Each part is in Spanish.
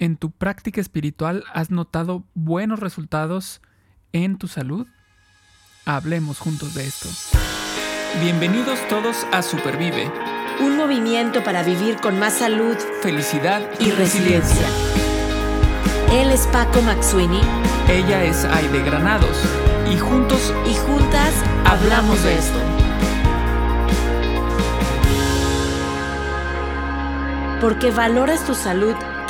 ¿En tu práctica espiritual has notado buenos resultados en tu salud? Hablemos juntos de esto. Bienvenidos todos a Supervive. Un movimiento para vivir con más salud, felicidad y, resiliencia. Él es Paco Maxuini. Ella es Aide Granados. Y juntos y juntas hablamos de esto. Porque valoras tu salud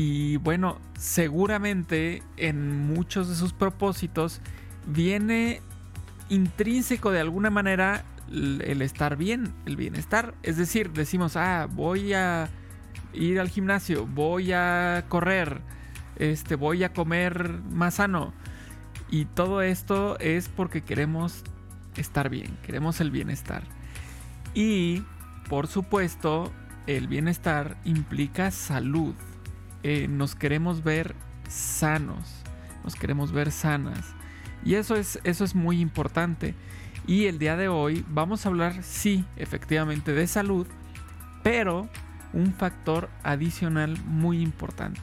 y bueno, seguramente en muchos de sus propósitos viene intrínseco de alguna manera el estar bien, el bienestar. Es decir, decimos, ah, voy a ir al gimnasio, voy a correr, este, voy a comer más sano. Y todo esto es porque queremos estar bien, queremos el bienestar. Y, por supuesto, el bienestar implica salud. Eh, nos queremos ver sanos, nos queremos ver sanas. Y eso es, eso es muy importante. Y el día de hoy vamos a hablar, sí, efectivamente, de salud, pero un factor adicional muy importante.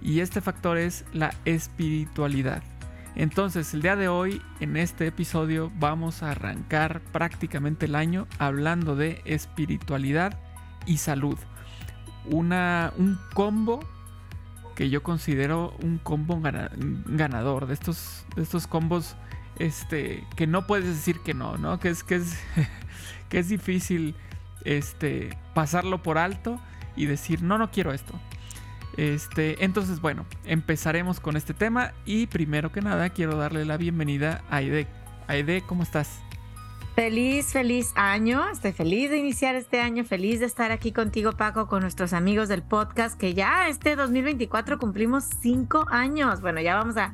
Y este factor es la espiritualidad. Entonces, el día de hoy, en este episodio, vamos a arrancar prácticamente el año hablando de espiritualidad y salud. Una, un combo que yo considero un combo ganador, de estos, de estos combos este, que no puedes decir que no, ¿no? Que es, que es, que es difícil este, pasarlo por alto y decir, no, no quiero esto. Este, entonces, bueno, empezaremos con este tema y primero que nada quiero darle la bienvenida a Aide. Aide, ¿cómo estás? Feliz, feliz año. Estoy feliz de iniciar este año, feliz de estar aquí contigo, Paco, con nuestros amigos del podcast, que ya este 2024 cumplimos cinco años. Bueno, ya vamos a,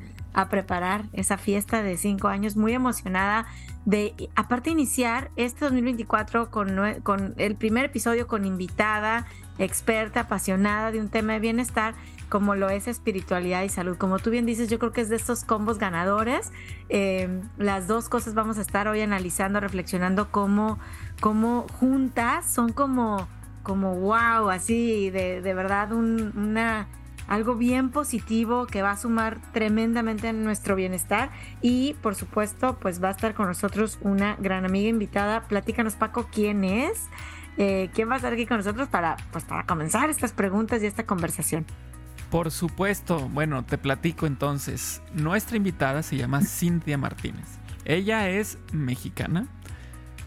preparar esa fiesta de cinco años, muy emocionada de, aparte, iniciar este 2024 con, con el primer episodio con invitada, experta, apasionada de un tema de bienestar como lo es espiritualidad y salud. Como tú bien dices, yo creo que es de estos combos ganadores. Eh, las dos cosas vamos a estar hoy analizando, reflexionando cómo, cómo juntas son como, como wow, así de, de verdad una algo bien positivo que va a sumar tremendamente en nuestro bienestar y por supuesto pues va a estar con nosotros una gran amiga invitada. Platícanos Paco quién es, eh, quién va a estar aquí con nosotros para pues para comenzar estas preguntas y esta conversación. Por supuesto, bueno, te platico entonces. Nuestra invitada se llama Cintia Martínez. Ella es mexicana.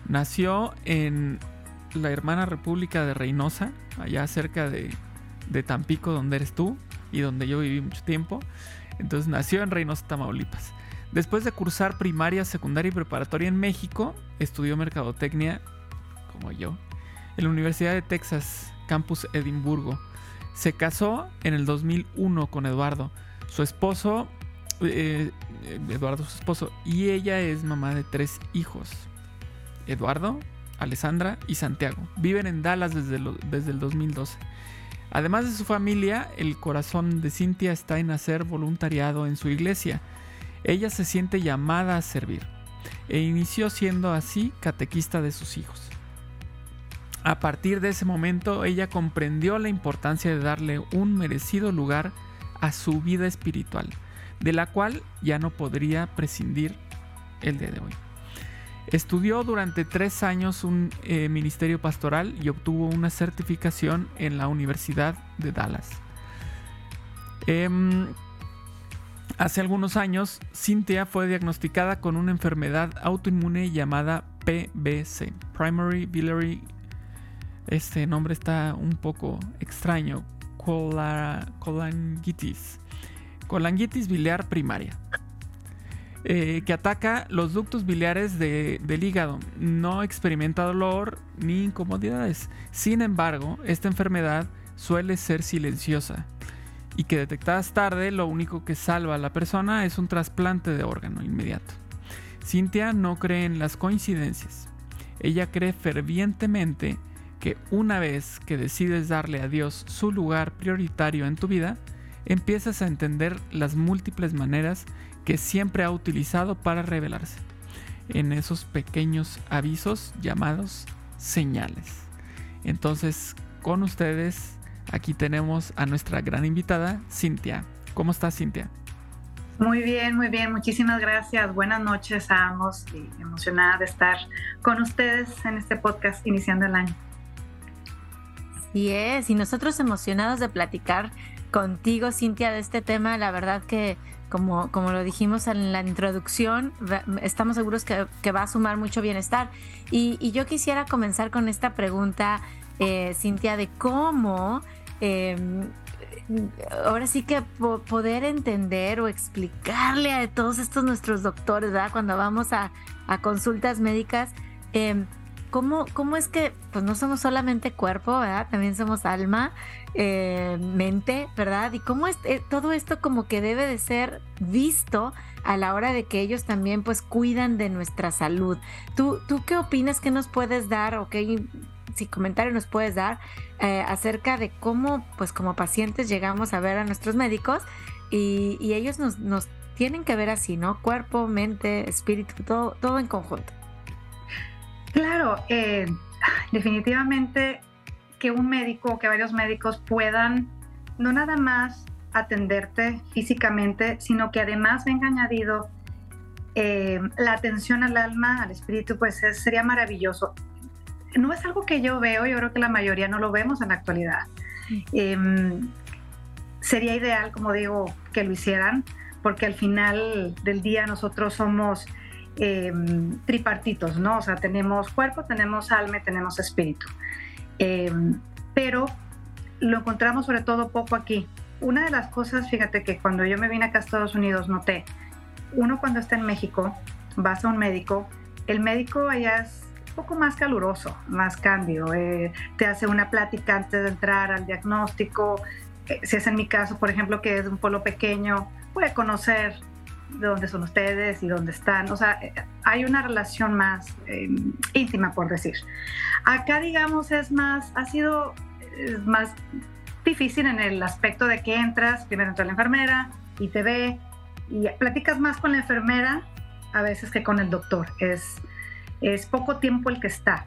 Nació en la hermana República de Reynosa, allá cerca de, Tampico, donde eres tú y donde yo viví mucho tiempo. Entonces nació en Reynosa, Tamaulipas. Después de cursar primaria, secundaria y preparatoria en México, estudió mercadotecnia, como yo, en la Universidad de Texas, Campus Edimburgo se casó en el 2001 con Eduardo, su esposo, eh, Eduardo su esposo, y ella es mamá de tres hijos. Eduardo, Alessandra y Santiago. Viven en Dallas desde, desde el 2012. Además de su familia, el corazón de Cintia está en hacer voluntariado en su iglesia. Ella se siente llamada a servir e inició siendo así catequista de sus hijos. A partir de ese momento ella comprendió la importancia de darle un merecido lugar a su vida espiritual, de la cual ya no podría prescindir el día de hoy. Estudió durante tres años un eh, ministerio pastoral y obtuvo una certificación en la Universidad de Dallas. Em, hace algunos años, Cynthia fue diagnosticada con una enfermedad autoinmune llamada PBC, Primary Biliary este nombre está un poco extraño. colangitis. Colangitis biliar primaria. Eh, que ataca los ductos biliares del hígado. No experimenta dolor ni incomodidades. Sin embargo, esta enfermedad suele ser silenciosa y que detectadas tarde lo único que salva a la persona es un trasplante de órgano inmediato. Cintia no cree en las coincidencias. Ella cree fervientemente que una vez que decides darle a Dios su lugar prioritario en tu vida, empiezas a entender las múltiples maneras que siempre ha utilizado para revelarse en esos pequeños avisos llamados señales. Entonces, con ustedes, aquí tenemos a nuestra gran invitada, Cintia. ¿Cómo estás, Cintia? Muy bien, muy bien. Muchísimas gracias. Buenas noches a ambos y emocionada de estar con ustedes en este podcast iniciando el año. Y es, y nosotros emocionados de platicar contigo, Cintia, de este tema. La verdad que, como, como lo dijimos en la introducción, estamos seguros que, va a sumar mucho bienestar. Y, yo quisiera comenzar con esta pregunta, eh, Cintia, de cómo... Em, ahora sí que poder entender o explicarle a todos estos nuestros doctores, ¿verdad? Cuando vamos a, consultas médicas, eh, ¿cómo, es que pues no somos solamente cuerpo, ¿verdad? También somos alma, eh, mente, ¿verdad? Y cómo es eh, todo esto como que debe de ser visto a la hora de que ellos también pues cuidan de nuestra salud. ¿Tú, tú qué opinas? ¿Qué nos puedes dar o qué si comentario nos puedes dar eh, acerca de cómo pues como pacientes llegamos a ver a nuestros médicos y, ellos nos, nos tienen que ver así, ¿no? Cuerpo, mente, espíritu, todo, todo en conjunto. Claro, eh, definitivamente que un médico o que varios médicos puedan no nada más atenderte físicamente, sino que además venga añadido eh, la atención al alma, al espíritu, pues sería maravilloso. No es algo que yo veo, yo creo que la mayoría no lo vemos en la actualidad. Em, sería ideal, como digo, que lo hicieran, porque al final del día nosotros somos Em, tripartitos, ¿no? O sea, tenemos cuerpo, tenemos alma y tenemos espíritu. Em, pero lo encontramos sobre todo poco aquí. Una de las cosas, fíjate que cuando yo me vine acá a Estados Unidos noté, uno cuando está en México, vas a un médico, el médico allá es un poco más caluroso, más cambio, eh, te hace una plática antes de entrar al diagnóstico, eh, si es en mi caso, por ejemplo, que es un pueblo pequeño, puede conocer de dónde son ustedes y dónde están. O sea, hay una relación más eh, íntima, por decir. Acá, digamos, es más, ha sido más difícil en el aspecto de que entras, primero entra la enfermera y te ve y platicas más con la enfermera a veces que con el doctor. Es, es poco tiempo el que está.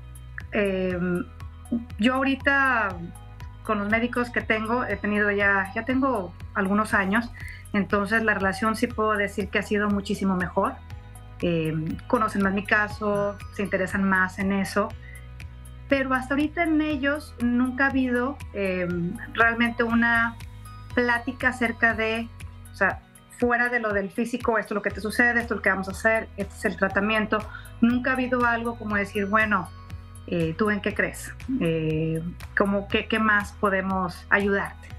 Em, yo ahorita con los médicos que tengo, he tenido ya, ya tengo algunos años, entonces la relación sí puedo decir que ha sido muchísimo mejor. Eh, conocen más mi caso, se interesan más en eso. Pero hasta ahorita en ellos nunca ha habido eh, realmente una plática acerca de, o sea, fuera de lo del físico, esto es lo que te sucede, esto es lo que vamos a hacer, este es el tratamiento. Nunca ha habido algo como decir, bueno, eh, ¿tú en qué crees? como, ¿qué, ¿Qué más podemos ayudarte?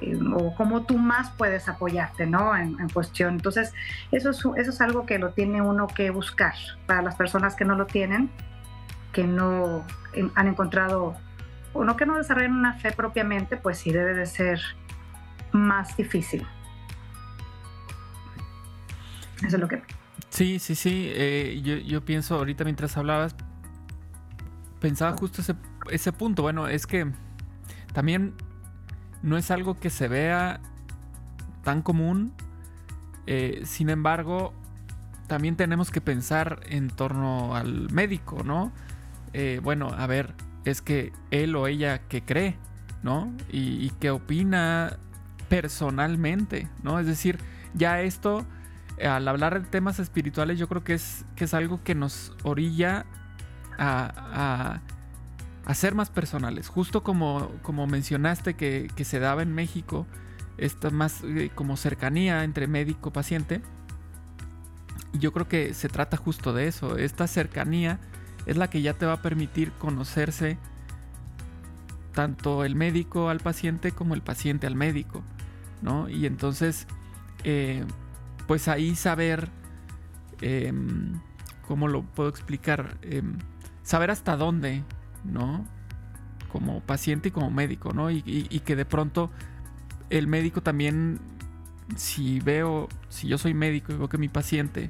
Eh, o cómo tú más puedes apoyarte, ¿no? En, cuestión. Entonces, eso es, eso es algo que lo tiene uno que buscar para las personas que no lo tienen, que no han encontrado, o no que no desarrollen una fe propiamente, pues sí debe de ser más difícil. Eso es lo que... Sí, sí, sí. Eh, yo, yo, pienso ahorita mientras hablabas, pensaba justo ese, ese punto. Bueno, es que también no es algo que se vea tan común. Eh, sin embargo, también tenemos que pensar en torno al médico, ¿no? Eh, bueno, a ver, es que él o ella que cree, ¿no? Y, que opina personalmente, ¿no? Es decir, ya esto, al hablar de temas espirituales, yo creo que es, que es algo que nos orilla a ser más personales. Justo como, como mencionaste que, se daba en México, esta más eh, como cercanía entre médico-paciente. Yo creo que se trata justo de eso. Esta cercanía es la que ya te va a permitir conocerse tanto el médico al paciente como el paciente al médico. ¿no? Y entonces, eh, pues ahí saber, em, ¿cómo lo puedo explicar? Em, saber hasta dónde ¿no? Como paciente y como médico, ¿no? Y, que de pronto el médico también, si veo, si yo soy médico y veo que mi paciente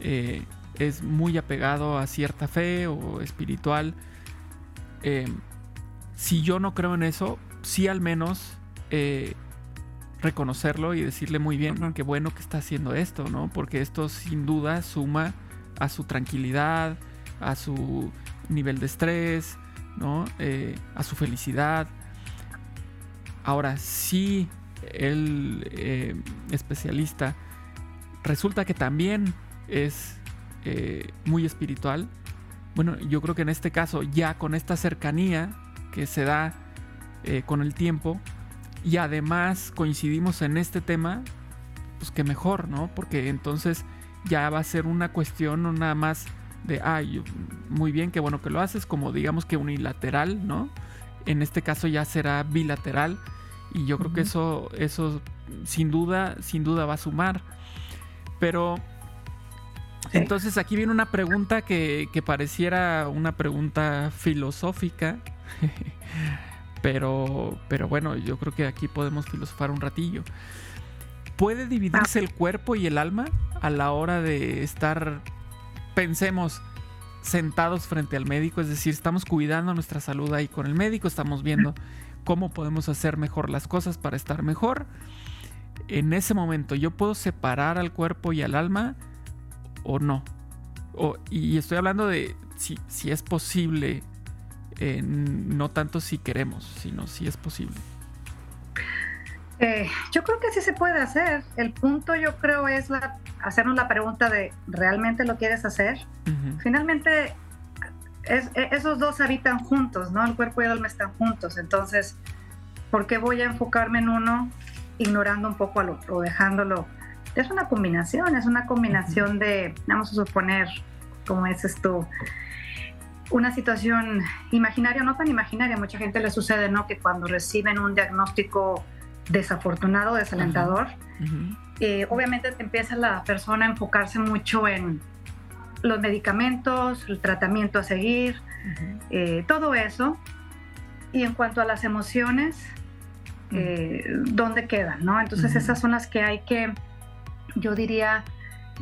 eh, es muy apegado a cierta fe o espiritual, eh, si yo no creo en eso, sí al menos eh, reconocerlo y decirle muy bien, qué bueno que está haciendo esto, ¿no? Porque esto sin duda suma a su tranquilidad, a su nivel de estrés, ¿no? Eh, a su felicidad. Ahora, si el eh, especialista resulta que también es eh, muy espiritual, bueno, yo creo que en este caso, ya con esta cercanía que se da con el tiempo, y además coincidimos en este tema, pues que mejor, ¿no? Porque entonces ya va a ser una cuestión no nada más de, ay, muy bien, qué bueno que lo haces, como digamos que unilateral, ¿no? En este caso ya será bilateral y yo creo que eso, eso sin duda, sin duda va a sumar. Pero entonces aquí viene una pregunta que, que pareciera una pregunta filosófica. pero, pero bueno, yo creo que aquí podemos filosofar un ratillo. ¿Puede dividirse el cuerpo y el alma a la hora de estar, pensemos, sentados frente al médico? Es decir, estamos cuidando nuestra salud ahí con el médico, estamos viendo cómo podemos hacer mejor las cosas para estar mejor. En ese momento, ¿yo puedo separar al cuerpo y al alma o no? y estoy hablando de si, si es posible, no tanto si queremos, sino si es posible. Eh, yo creo que sí se puede hacer. El punto yo creo es la, hacernos la pregunta de ¿realmente lo quieres hacer? Finalmente es, e, esos dos habitan juntos, ¿no? El cuerpo y el alma están juntos. Entonces, ¿por qué voy a enfocarme en uno ignorando un poco al otro, dejándolo? Es una combinación, es una combinación de, vamos a suponer, como dices tú, una situación imaginaria, no tan imaginaria, mucha gente le sucede, ¿no? Que cuando reciben un diagnóstico desafortunado, desalentador. Eh, obviamente empieza la persona a enfocarse mucho en los medicamentos, el tratamiento a seguir, eh, todo eso. Y en cuanto a las emociones, eh, ¿dónde quedan? ¿no? Entonces esas son las que hay que, yo diría,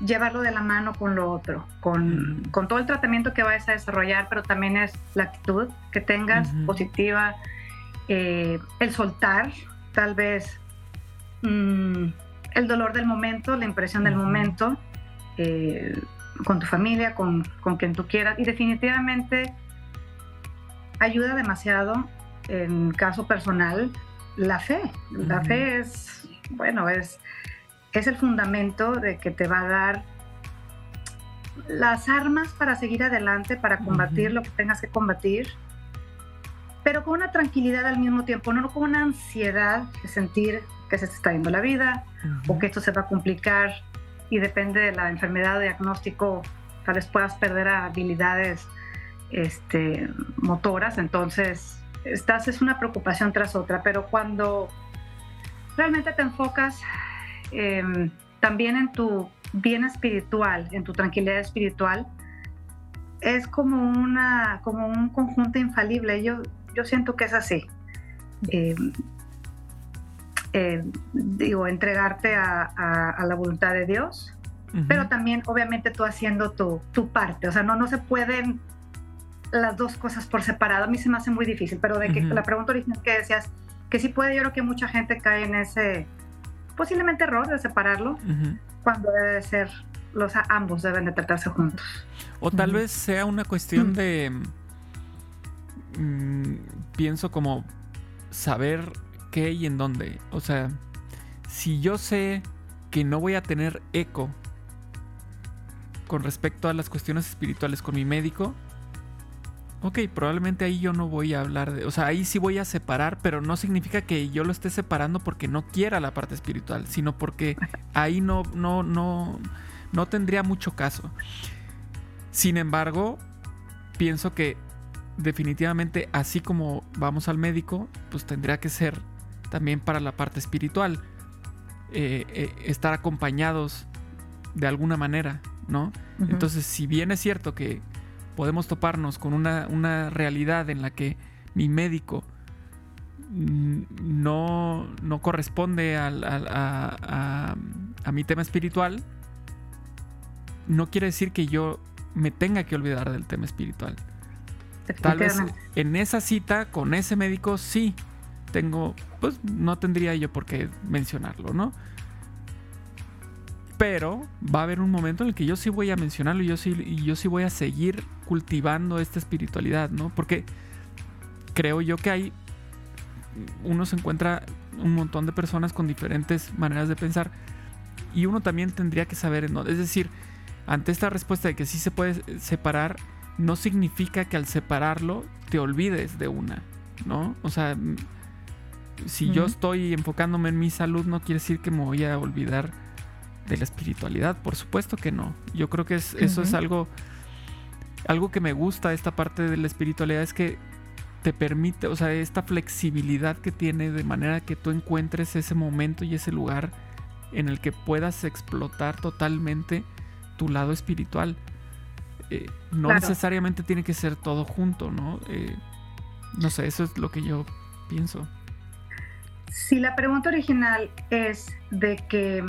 llevarlo de la mano con lo otro, con, con, todo el tratamiento que vayas a desarrollar, pero también es la actitud que tengas positiva, el soltar, tal vez mm, el dolor del momento, la impresión del momento, eh, con tu familia, con, con, quien tú quieras. Y definitivamente ayuda demasiado, en caso personal, la fe. La fe es, bueno, es, es el fundamento de que te va a dar las armas para seguir adelante, para combatir lo que tengas que combatir pero con una tranquilidad al mismo tiempo, no con una ansiedad de sentir que se te está yendo la vida o que esto se va a complicar y depende de la enfermedad o diagnóstico, tal vez puedas perder habilidades este, motoras, entonces estás es una preocupación tras otra, pero cuando realmente te enfocas em, también en tu bien espiritual, en tu tranquilidad espiritual, es como, una, como un conjunto infalible. Yo, yo siento que es así. Eh, eh, digo, entregarte a, la voluntad de Dios, pero también obviamente tú haciendo tu, tu, parte, o sea, no, no se pueden las dos cosas por separado, a mí se me hace muy difícil, pero de que la pregunta original que decías, que sí puede, yo creo que mucha gente cae en ese posiblemente error de separarlo, cuando debe de ser, los ambos deben de tratarse juntos. O tal vez sea una cuestión de Mm, pienso como saber qué y en dónde. O sea, si yo sé que no voy a tener eco con respecto a las cuestiones espirituales con mi médico, ok, probablemente ahí yo no voy a hablar de, o sea, ahí sí voy a separar, pero no significa que yo lo esté separando porque no quiera la parte espiritual, sino porque ahí no, no, no, no tendría mucho caso. Sin embargo, pienso que definitivamente, así como vamos al médico, pues tendría que ser también para la parte espiritual. Eh, eh, estar acompañados de alguna manera, ¿no? Entonces, si bien es cierto que podemos toparnos con una, realidad en la que mi médico no, no corresponde a, mi tema espiritual, no quiere decir que yo me tenga que olvidar del tema espiritual. Tal vez en esa cita con ese médico sí tengo, pues no tendría yo por qué mencionarlo, ¿no? Pero va a haber un momento en el que yo sí voy a mencionarlo y yo sí, y yo sí voy a seguir cultivando esta espiritualidad, ¿no? Porque creo yo que hay uno se encuentra un montón de personas con diferentes maneras de pensar y uno también tendría que saber, es decir, ante esta respuesta de que sí se puede separar, no significa que al separarlo te olvides de una, ¿no? O sea, si yo estoy enfocándome en mi salud, no quiere decir que me voy a olvidar de la espiritualidad, por supuesto que no. Yo creo que eso es algo, algo que me gusta esta parte de la espiritualidad, es que te permite, o sea, esta flexibilidad que tiene de manera que tú encuentres ese momento y ese lugar en el que puedas explotar totalmente tu lado espiritual. Eh, no necesariamente tiene que ser todo junto, ¿no? Eh, no sé, eso es lo que yo pienso. Si la pregunta original es de que,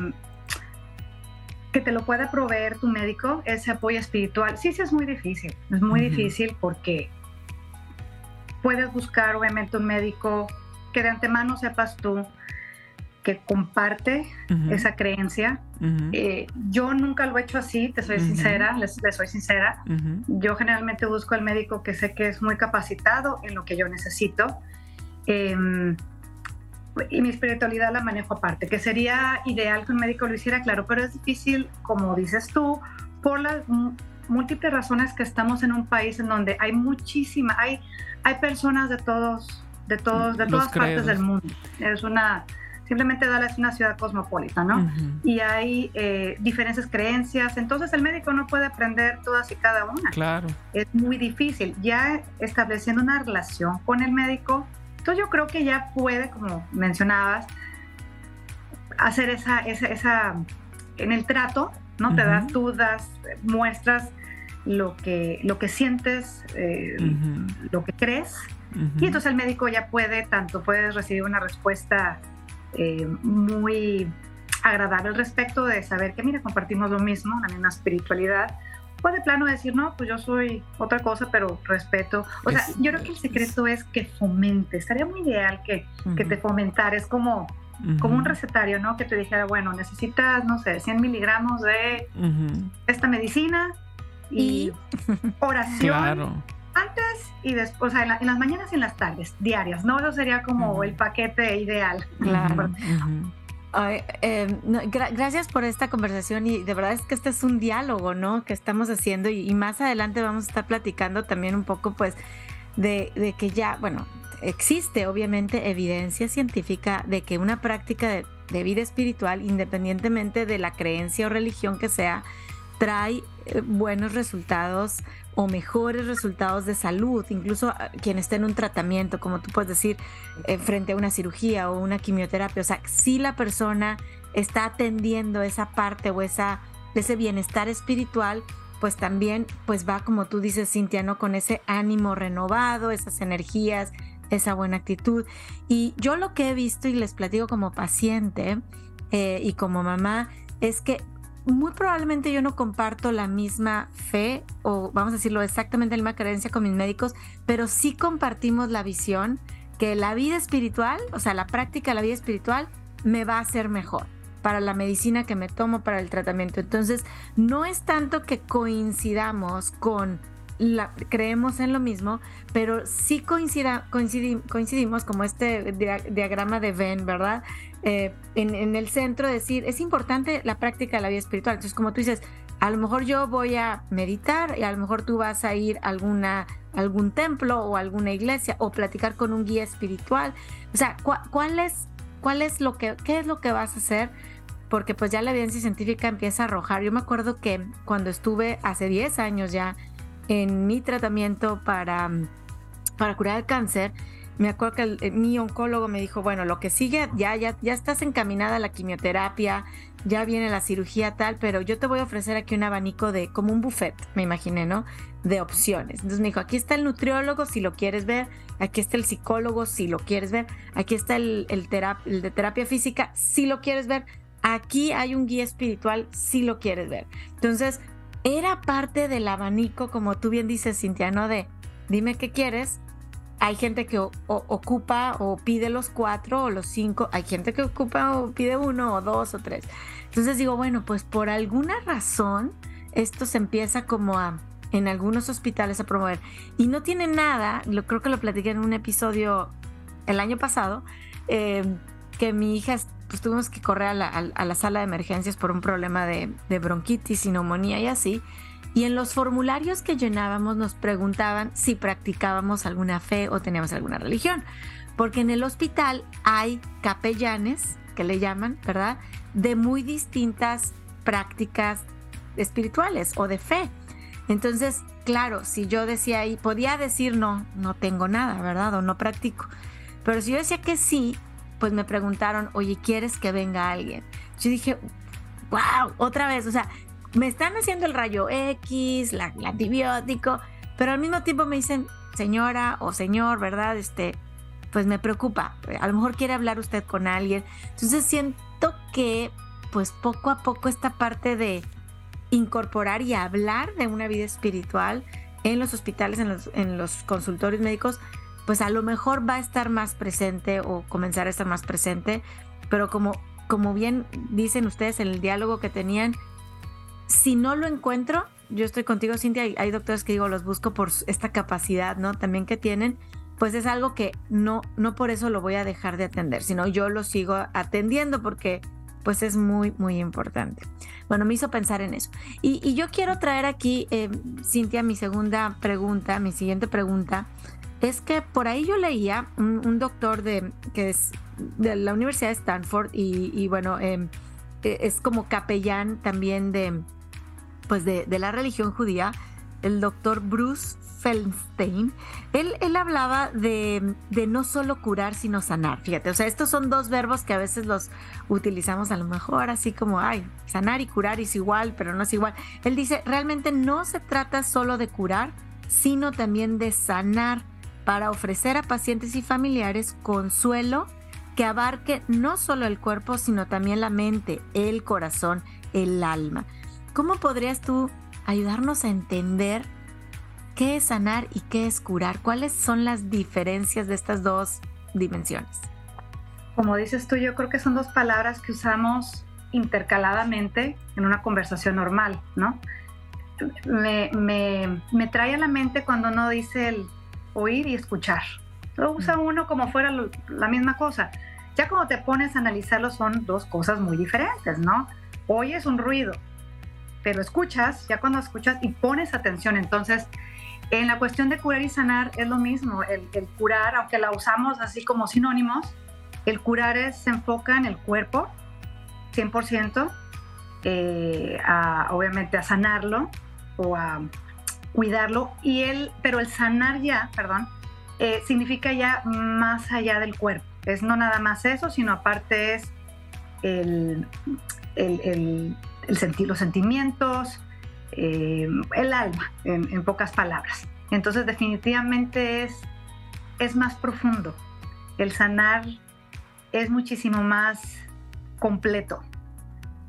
que te lo pueda proveer tu médico, ese apoyo espiritual, sí, sí es muy difícil. Es muy difícil porque puedes buscar obviamente un médico que de antemano sepas tú que comparte esa creencia. Eh, yo nunca lo he hecho así, te soy sincera, les, soy sincera. Yo generalmente busco al médico que sé que es muy capacitado en lo que yo necesito. Em, y mi espiritualidad la manejo aparte, que sería ideal que un médico lo hiciera, claro, pero es difícil, como dices tú, por las múltiples razones que estamos en un país en donde hay muchísima, hay hay personas de todos, de todos, de todas partes del mundo. Es una, simplemente Dallas es una ciudad cosmopolita, ¿no? Y hay eh, diferentes creencias, entonces el médico no puede aprender todas y cada una. Claro. Es muy difícil. Ya estableciendo una relación con el médico, entonces yo creo que ya puede, como mencionabas, hacer esa, esa, esa en el trato, ¿no? Te das dudas, muestras lo que, lo que sientes, eh, lo que crees. Y entonces el médico ya puede, tanto puedes recibir una respuesta eh, muy agradable al respecto de saber que, mira, compartimos lo mismo, la misma espiritualidad. O de plano decir, no, pues yo soy otra cosa, pero respeto. O sea, yo creo que el secreto es que fomente. Estaría muy ideal que, que te fomentara. Es como, como un recetario, ¿no? Que te dijera, bueno, necesitas, no sé, 100 miligramos de esta medicina y, oración. Antes y después, o sea, en, las mañanas y en las tardes, diarias, ¿no? Eso sería como el paquete ideal. Claro. Em, gracias por esta conversación y de verdad es que este es un diálogo, ¿no? Que estamos haciendo y, más adelante vamos a estar platicando también un poco, pues, de, de, que ya, bueno, existe obviamente evidencia científica de que una práctica de vida espiritual, independientemente de la creencia o religión que sea, trae eh, buenos resultados o mejores resultados de salud, incluso ah, quien esté en un tratamiento, como tú puedes decir, eh, frente a una cirugía o una quimioterapia. O sea, si la persona está atendiendo esa parte o esa, ese bienestar espiritual, pues también pues va, como tú dices, Cintia, ¿no? Con ese ánimo renovado, esas energías, esa buena actitud. Y yo lo que he visto y les platico como paciente eh, y como mamá es que muy probablemente yo no comparto la misma fe o vamos a decirlo exactamente la misma creencia con mis médicos, pero sí compartimos la visión que la vida espiritual, o sea, la práctica de la vida espiritual me va a hacer mejor para la medicina que me tomo, para el tratamiento. Entonces, no es tanto que coincidamos con la, creemos en lo mismo, pero sí coincidimos como este diagrama de Venn, ¿verdad? Eh, en, el centro decir, es importante la práctica de la vida espiritual. Entonces, como tú dices, a lo mejor yo voy a meditar y a lo mejor tú vas a ir a alguna, algún templo o alguna iglesia o platicar con un guía espiritual. O sea, ¿cuál es, cuál es lo que, qué es lo que vas a hacer? Porque pues ya la evidencia científica empieza a arrojar. Yo me acuerdo que cuando estuve hace 10 años ya en mi tratamiento para, para curar el cáncer, me acuerdo que eh, mi oncólogo me dijo, bueno, lo que sigue, ya, ya, ya estás encaminada a la quimioterapia, ya viene la cirugía tal, pero yo te voy a ofrecer aquí un abanico de, como un buffet, me imaginé, ¿no? De opciones. Entonces me dijo, aquí está el nutriólogo si lo quieres ver, aquí está el psicólogo si lo quieres ver, aquí está el, el, el de terapia física si lo quieres ver, aquí hay un guía espiritual si lo quieres ver. Entonces, era parte del abanico, como tú bien dices, Cintia, ¿no? De dime qué quieres. Hay gente que ocupa o pide los cuatro o los cinco. Hay gente que ocupa o pide uno o dos o tres. Entonces digo, bueno, pues por alguna razón esto se empieza como a en algunos hospitales a promover. Y no tiene nada, lo, creo que lo platiqué en un episodio el año pasado, eh, que mi hija pues tuvimos que correr a la, sala de emergencias por un problema de, de, bronquitis y neumonía y así. Y en los formularios que llenábamos nos preguntaban si practicábamos alguna fe o teníamos alguna religión. Porque en el hospital hay capellanes, que le llaman, ¿verdad? De muy distintas prácticas espirituales o de fe. Entonces, claro, si yo decía ahí, podía decir no, no tengo nada, ¿verdad? O no practico. Pero si yo decía que sí, pues me preguntaron, oye, ¿quieres que venga alguien? Yo dije, wow, otra vez, o sea, me están haciendo el rayo X, la, el antibiótico, pero al mismo tiempo me dicen, señora o señor, ¿verdad? Este, pues me preocupa, a lo mejor quiere hablar usted con alguien. Entonces siento que, pues poco a poco esta parte de incorporar y hablar de una vida espiritual en los hospitales, en los, en los consultorios médicos, pues a lo mejor va a estar más presente o comenzar a estar más presente, pero como, como bien dicen ustedes en el diálogo que tenían, si no lo encuentro, yo estoy contigo, Cintia, hay, doctores que digo, los busco por esta capacidad, ¿no? También que tienen, pues es algo que no, no por eso lo voy a dejar de atender, sino yo lo sigo atendiendo porque pues es muy, muy importante. Bueno, me hizo pensar en eso. Y, yo quiero traer aquí, eh, Cintia, mi segunda pregunta, mi siguiente pregunta, es que por ahí yo leía un, doctor de, que es de la Universidad de Stanford y, bueno, em, e, es como capellán también de, pues de, la religión judía, el doctor Bruce Feldstein, él, él hablaba de, de, no solo curar, sino sanar. Fíjate, o sea, estos son dos verbos que a veces los utilizamos a lo mejor así como, ay, sanar y curar es igual, pero no es igual. Él dice, realmente no se trata solo de curar, sino también de sanar para ofrecer a pacientes y familiares consuelo que abarque no solo el cuerpo, sino también la mente, el corazón, el alma. ¿Cómo podrías tú ayudarnos a entender qué es sanar y qué es curar? ¿Cuáles son las diferencias de estas dos dimensiones? Como dices tú, yo creo que son dos palabras que usamos intercaladamente en una conversación normal, ¿no? Me, trae a la mente cuando uno dice el oír y escuchar. Lo usa uno como fuera la misma cosa. Ya cuando te pones a analizarlo son dos cosas muy diferentes, ¿no? Oyes un ruido, pero escuchas, ya cuando escuchas y pones atención, entonces en la cuestión de curar y sanar es lo mismo, el, curar, aunque la usamos así como sinónimos, el curar es, se enfoca en el cuerpo, 100%, eh, obviamente a sanarlo o a cuidarlo y él, pero el sanar ya, perdón, eh, significa ya más allá del cuerpo. Es no nada más eso, sino aparte es el, el, sentir los sentimientos, eh, el alma, en, pocas palabras. Entonces definitivamente es, es más profundo. El sanar es muchísimo más completo.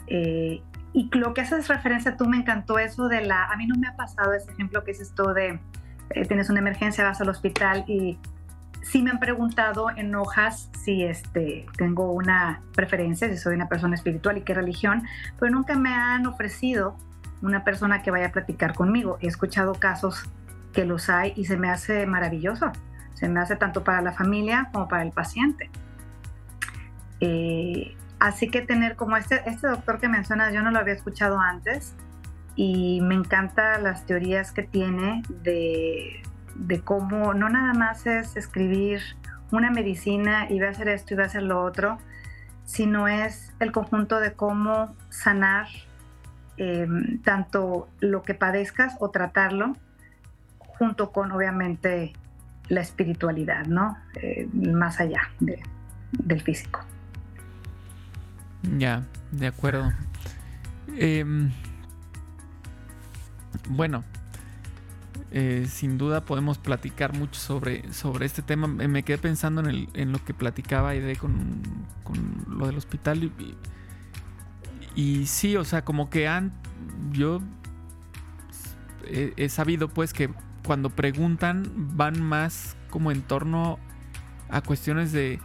Eh, y lo que haces referencia, tú me encantó eso de la, a mí no me ha pasado ese ejemplo que es esto de, eh, tienes una emergencia, vas al hospital y sí me han preguntado en hojas si este, tengo una preferencia, si soy una persona espiritual y qué religión, pero nunca me han ofrecido una persona que vaya a platicar conmigo. He escuchado casos que los hay y se me hace maravilloso. Se me hace tanto para la familia como para el paciente. Eh, Así que tener como este, este doctor que mencionas, yo no lo había escuchado antes y me encantan las teorías que tiene de, cómo no nada más es escribir una medicina y va a hacer esto y va a hacer lo otro, sino es el conjunto de cómo sanar eh, tanto lo que padezcas o tratarlo, junto con obviamente la espiritualidad, ¿no? Eh, más allá del físico. Ya, de acuerdo. Em, bueno, eh, sin duda podemos platicar mucho sobre, sobre este tema. Me quedé pensando en, lo que platicaba Aide con, con lo del hospital. Y, y, sí, o sea, como que han, yo he, sabido pues que cuando preguntan van más como en torno a cuestiones de,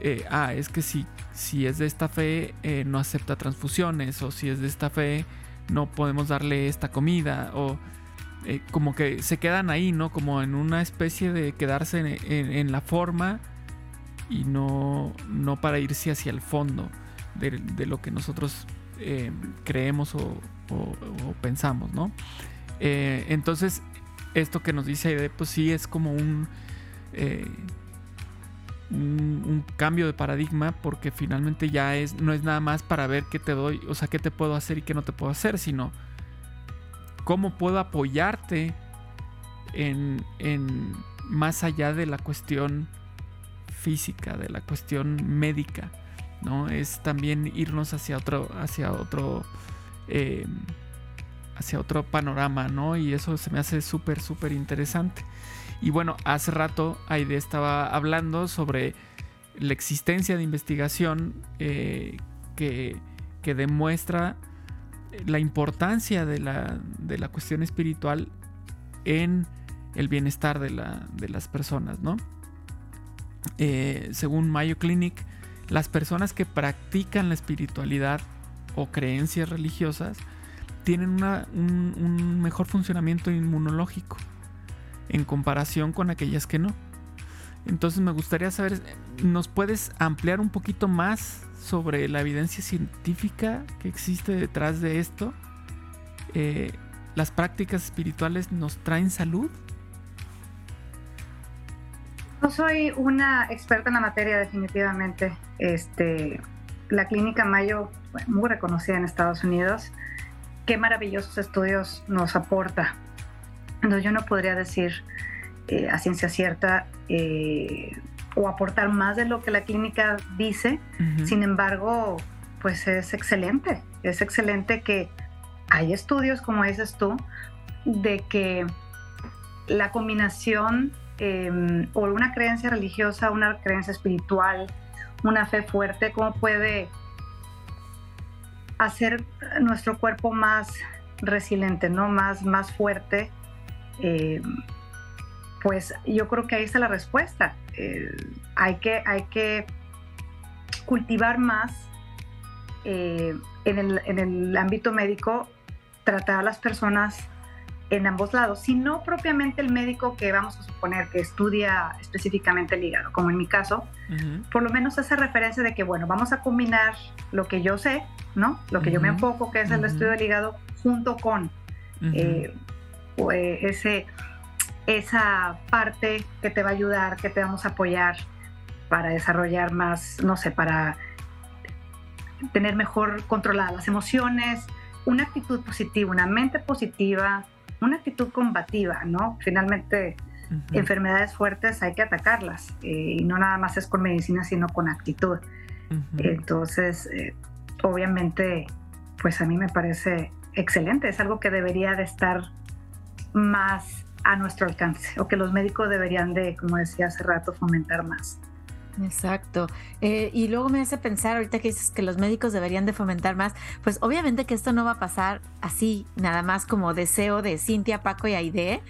eh, ah, es que si, si es de esta fe eh, no acepta transfusiones o si es de esta fe no podemos darle esta comida o eh, como que se quedan ahí, ¿no? Como en una especie de quedarse en, la forma y no, no para irse hacia el fondo de, lo que nosotros eh, creemos o, pensamos, ¿no? Entonces, esto que nos dice Aide, pues sí es como un, un, cambio de paradigma porque finalmente ya es, no es nada más para ver qué te doy, o sea, qué te puedo hacer y qué no te puedo hacer, sino cómo puedo apoyarte en, más allá de la cuestión física, de la cuestión médica, ¿no? Es también irnos hacia otro, hacia otro, em, hacia otro panorama, ¿no? Y eso se me hace súper, súper interesante. Y bueno, hace rato Aide estaba hablando sobre la existencia de investigación eh, que, que demuestra la importancia de la, de la cuestión espiritual en el bienestar de, las personas, ¿no? Eh, según Mayo Clinic, las personas que practican la espiritualidad o creencias religiosas tienen un, mejor funcionamiento inmunológico en comparación con aquellas que no. Entonces me gustaría saber, ¿nos puedes ampliar un poquito más sobre la evidencia científica que existe detrás de esto. Eh, ¿Las prácticas espirituales nos traen salud? No soy una experta en la materia definitivamente. Este, la clínica Mayo, muy reconocida en Estados Unidos, qué maravillosos estudios nos aporta. Entonces yo no podría decir eh, a ciencia cierta eh, o aportar más de lo que la clínica dice. Sin embargo, pues es excelente. Es excelente que hay estudios, como dices tú, de que la combinación em, o una creencia religiosa, una creencia espiritual, una fe fuerte, cómo puede hacer nuestro cuerpo más resiliente, ¿no? Más, más fuerte. Em, pues yo creo que ahí está la respuesta. Eh, hay, que, hay que cultivar más eh, en, el, ámbito médico, tratar a las personas en ambos lados, si no propiamente el médico que vamos a suponer que estudia específicamente el hígado, como en mi caso, por lo menos esa referencia de que, bueno, vamos a combinar lo que yo sé, ¿no? Lo que yo me enfoco, que es el estudio del hígado, junto con eh, ese esa parte que te va a ayudar, que te vamos a apoyar para desarrollar más, no sé, para tener mejor controladas las emociones, una actitud positiva, una mente positiva, una actitud combativa, ¿no? Finalmente, enfermedades fuertes hay que atacarlas eh, y no nada más es con medicina, sino con actitud. Entonces, eh, obviamente, pues a mí me parece excelente, es algo que debería de estar más a nuestro alcance o que los médicos deberían de, como decía hace rato, fomentar más. Exacto. Eh, y luego me hace pensar, ahorita que dices que los médicos deberían de fomentar más, pues obviamente que esto no va a pasar así, nada más como deseo de Cintia, Paco y Aide. Eh,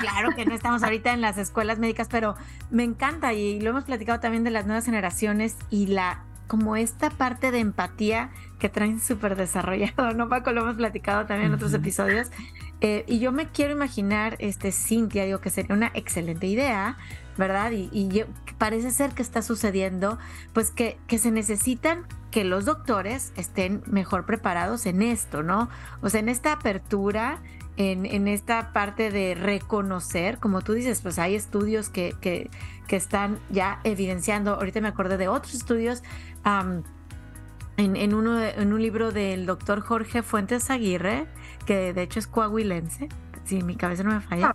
claro. que no estamos ahorita en las escuelas médicas, pero me encanta y lo hemos platicado también de las nuevas generaciones y la como esta parte de empatía que traen súper desarrollado, ¿no, Paco? Lo hemos platicado también en otros episodios. Eh, y yo me quiero imaginar, este, Cintia, digo que sería una excelente idea, ¿verdad? Y, parece ser que está sucediendo, pues que, se necesitan que los doctores estén mejor preparados en esto, ¿no? O sea, en esta apertura, en, en, esta parte de reconocer, como tú dices, pues hay estudios que, que, están ya evidenciando, ahorita me acordé de otros estudios, en, en, uno en un libro del doctor Jorge Fuentes Aguirre, que de hecho es coahuilense, si mi cabeza no me falla,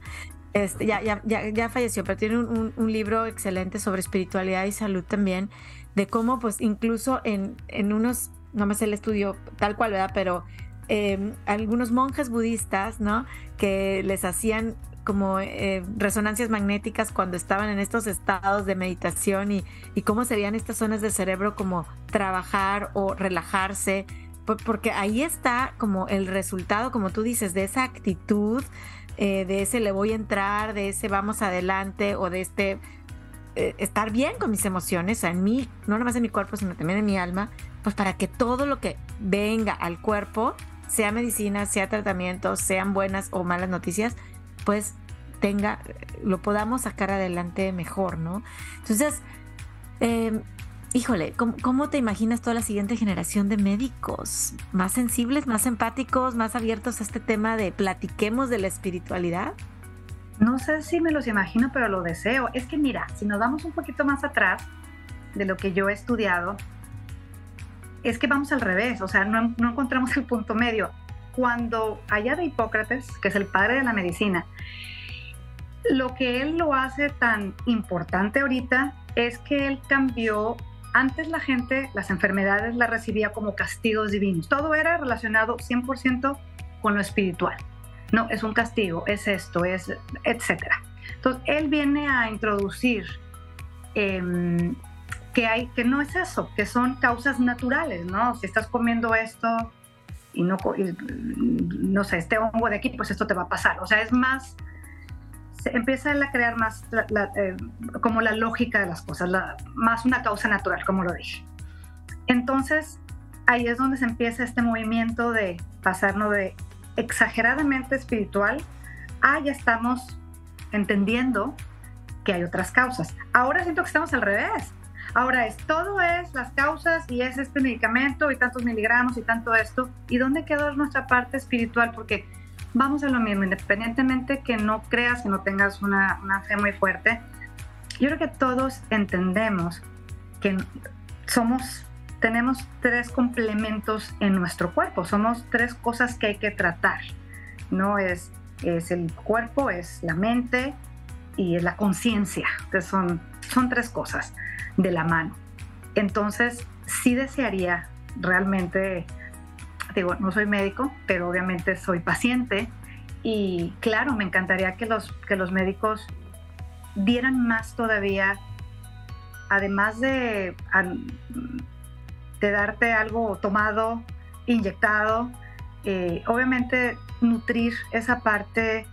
Este, ya, ya, ya, falleció, pero tiene un, un, libro excelente sobre espiritualidad y salud también, de cómo pues incluso en, en unos, no me sé el estudio tal cual, ¿verdad? Pero em, algunos monjes budistas, ¿no? Que les hacían como eh, resonancias magnéticas cuando estaban en estos estados de meditación y, y cómo serían estas zonas del cerebro como trabajar o relajarse, porque ahí está como el resultado, como tú dices, de esa actitud eh, de ese le voy a entrar, de ese vamos adelante o de este eh, estar bien con mis emociones, o sea, en mí, no nomás en mi cuerpo, sino también en mi alma, pues para que todo lo que venga al cuerpo, sea medicina, sea tratamiento, sean buenas o malas noticias, pues tenga, lo podamos sacar adelante mejor, ¿no? Entonces, eh, híjole, ¿cómo, te imaginas toda la siguiente generación de médicos? ¿Más sensibles, más empáticos, más abiertos a este tema de platiquemos de la espiritualidad? No sé si me los imagino, pero lo deseo. Es que mira, si nos vamos un poquito más atrás de lo que yo he estudiado, es que vamos al revés, o sea, no, no encontramos el punto medio. Cuando allá de Hipócrates, que es el padre de la medicina, lo que él lo hace tan importante ahorita es que él cambió antes la gente, las enfermedades las recibía como castigos divinos. Todo era relacionado 100% con lo espiritual. No, es un castigo, es esto, es etcétera. Entonces, él viene a introducir em, que, hay, que no es eso, que son causas naturales, ¿no? Si estás comiendo esto y no, no sé, este hongo de aquí, pues esto te va a pasar. O sea, es más empieza a crear más eh, como la lógica de las cosas, más una causa natural, como lo dije. Entonces, ahí es donde se empieza este movimiento de pasarnos de exageradamente espiritual a ya estamos entendiendo que hay otras causas. Ahora siento que estamos al revés. Ahora es todo es las causas y es este medicamento y tantos miligramos y tanto esto. ¿Y dónde quedó nuestra parte espiritual? Porque vamos a lo mismo, independientemente que no creas, que no tengas una, fe muy fuerte, yo creo que todos entendemos que somos, tenemos tres complementos en nuestro cuerpo, somos tres cosas que hay que tratar, ¿no? Es, es el cuerpo, es la mente y es la conciencia, que son, son tres cosas de la mano. Entonces, sí desearía realmente no soy médico, pero obviamente soy paciente y claro, me encantaría que los, que los médicos dieran más todavía, además de, de darte algo tomado, inyectado, eh, obviamente nutrir esa parte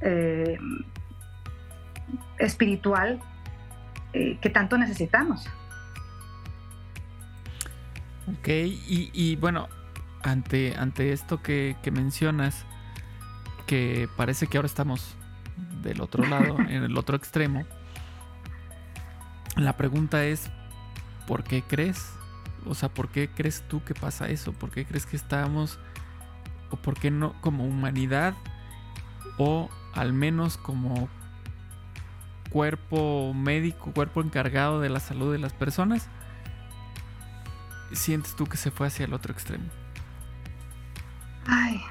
eh, espiritual eh, que tanto necesitamos. Ok, y bueno, ante, ante esto que, mencionas, que parece que ahora estamos del otro lado, en el otro extremo, la pregunta es, ¿por qué crees? O sea, ¿por qué crees tú que pasa eso? ¿Por qué crees que estamos, o por qué no, como humanidad, o al menos como cuerpo médico, cuerpo encargado de la salud de las personas, sientes tú que se fue hacia el otro extremo?